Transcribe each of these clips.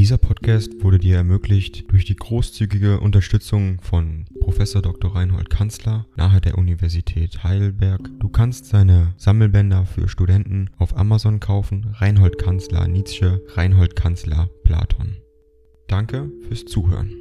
Dieser Podcast wurde dir ermöglicht durch die großzügige Unterstützung von Prof. Dr. Reinhold Kanzler nahe der Universität Heidelberg. Du kannst seine Sammelbänder für Studenten auf Amazon kaufen. Reinhold Kanzler Nietzsche, Reinhold Kanzler Platon. Danke fürs Zuhören.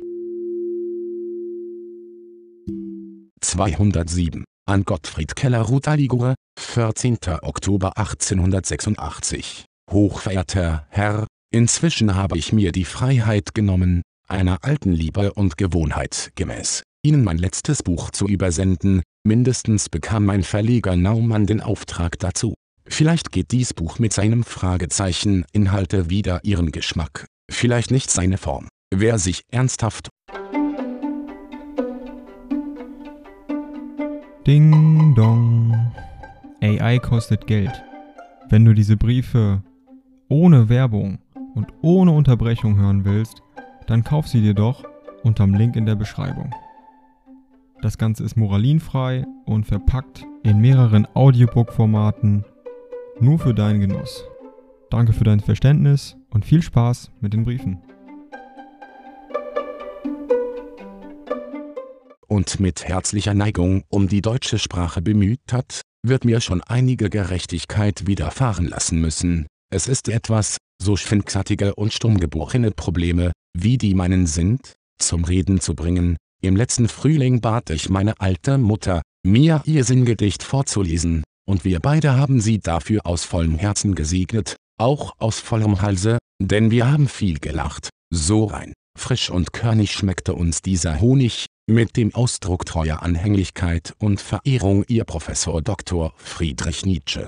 207 an Gottfried Keller Rutaligure, 14. Oktober 1886. Hochverehrter Herr, inzwischen habe ich mir die Freiheit genommen, einer alten Liebe und Gewohnheit gemäß, Ihnen mein letztes Buch zu übersenden, mindestens bekam mein Verleger Naumann den Auftrag dazu. Vielleicht geht dies Buch mit seinem Fragezeichen Inhalte wieder Ihren Geschmack, vielleicht nicht seine Form. Wer sich ernsthaft Ding dong. AI kostet Geld. Wenn du diese Briefe ohne Werbung und ohne Unterbrechung hören willst, dann kauf sie dir doch unterm Link in der Beschreibung. Das Ganze ist moralinfrei und verpackt in mehreren Audiobook-Formaten nur für deinen Genuss. Danke für dein Verständnis und viel Spaß mit den Briefen. und mit herzlicher Neigung um die deutsche Sprache bemüht hat, wird mir schon einige Gerechtigkeit widerfahren lassen müssen. Es ist etwas, so schwindsartige und stummgeborene Probleme, wie die meinen sind, zum Reden zu bringen. Im letzten Frühling bat ich meine alte Mutter, mir ihr Sinngedicht vorzulesen, und wir beide haben sie dafür aus vollem Herzen gesegnet, auch aus vollem Halse, denn wir haben viel gelacht, so rein, frisch und körnig schmeckte uns dieser Honig, mit dem Ausdruck treuer Anhänglichkeit und Verehrung Ihr Professor Dr. Friedrich Nietzsche.